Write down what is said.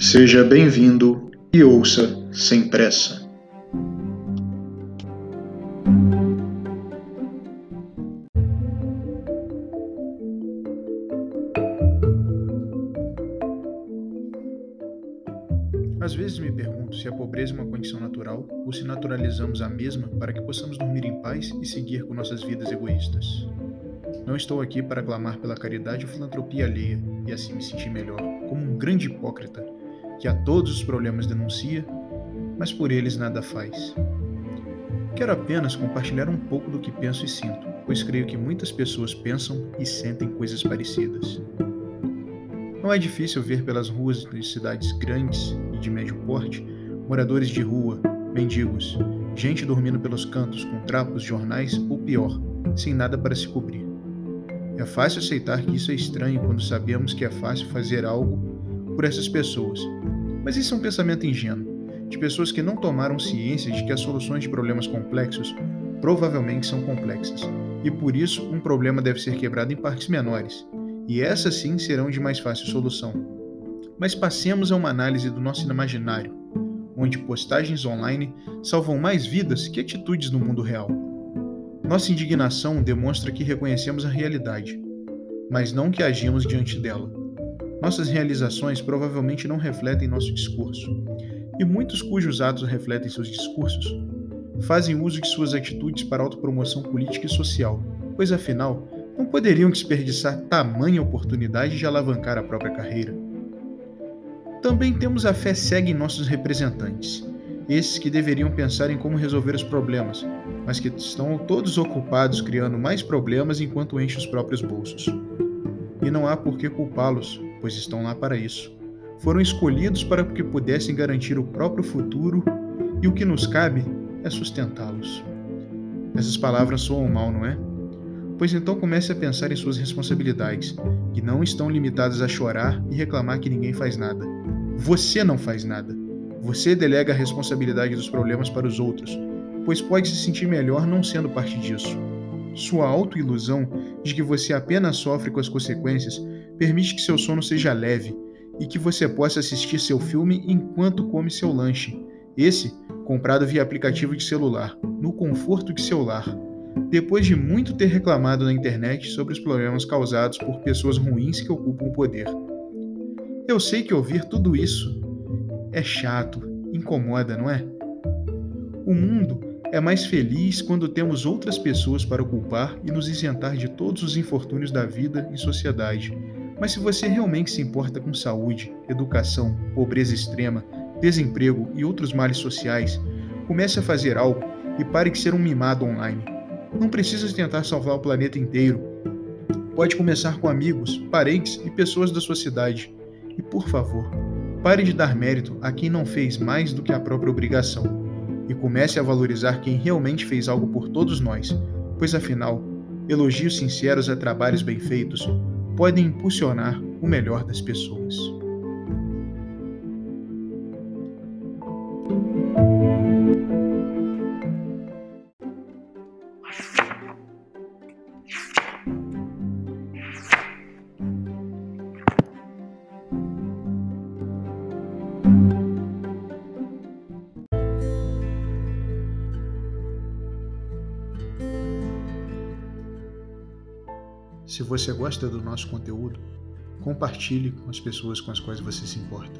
Seja bem-vindo e ouça sem pressa. Às vezes me pergunto se a pobreza é uma condição natural ou se naturalizamos a mesma para que possamos dormir em paz e seguir com nossas vidas egoístas. Não estou aqui para clamar pela caridade ou filantropia alheia e assim me sentir melhor, como um grande hipócrita que a todos os problemas denuncia, mas por eles nada faz. Quero apenas compartilhar um pouco do que penso e sinto, pois creio que muitas pessoas pensam e sentem coisas parecidas. Não é difícil ver pelas ruas de cidades grandes e de médio porte moradores de rua, mendigos, gente dormindo pelos cantos com trapos, jornais ou pior, sem nada para se cobrir. É fácil aceitar que isso é estranho quando sabemos que é fácil fazer algo por essas pessoas, mas isso é um pensamento ingênuo, de pessoas que não tomaram ciência de que as soluções de problemas complexos provavelmente são complexas, e por isso um problema deve ser quebrado em partes menores, e essas sim serão de mais fácil solução. Mas passemos a uma análise do nosso imaginário, onde postagens online salvam mais vidas que atitudes no mundo real. Nossa indignação demonstra que reconhecemos a realidade, mas não que agimos diante dela. Nossas realizações provavelmente não refletem nosso discurso, e muitos cujos atos refletem seus discursos fazem uso de suas atitudes para autopromoção política e social, pois afinal não poderiam desperdiçar tamanha oportunidade de alavancar a própria carreira. Também temos a fé cega em nossos representantes, esses que deveriam pensar em como resolver os problemas, mas que estão todos ocupados criando mais problemas enquanto enchem os próprios bolsos. E não há por que culpá-los, pois estão lá para isso. Foram escolhidos para que pudessem garantir o próprio futuro e o que nos cabe é sustentá-los. Essas palavras soam mal, não é? Pois então comece a pensar em suas responsabilidades, que não estão limitadas a chorar e reclamar que ninguém faz nada. Você não faz nada. Você delega a responsabilidade dos problemas para os outros, pois pode se sentir melhor não sendo parte disso. Sua autoilusão de que você apenas sofre com as consequências permite que seu sono seja leve e que você possa assistir seu filme enquanto come seu lanche. Esse, comprado via aplicativo de celular, no conforto de seu lar. Depois de muito ter reclamado na internet sobre os problemas causados por pessoas ruins que ocupam o poder. Eu sei que ouvir tudo isso é chato, incomoda, não é? O mundo é mais feliz quando temos outras pessoas para culpar e nos isentar de todos os infortúnios da vida e sociedade. Mas se você realmente se importa com saúde, educação, pobreza extrema, desemprego e outros males sociais, comece a fazer algo e pare de ser um mimado online. Não precisa tentar salvar o planeta inteiro. Pode começar com amigos, parentes e pessoas da sua cidade. E por favor, Pare de dar mérito a quem não fez mais do que a própria obrigação e comece a valorizar quem realmente fez algo por todos nós, pois afinal, elogios sinceros a trabalhos bem feitos podem impulsionar o melhor das pessoas. Se você gosta do nosso conteúdo, compartilhe com as pessoas com as quais você se importa.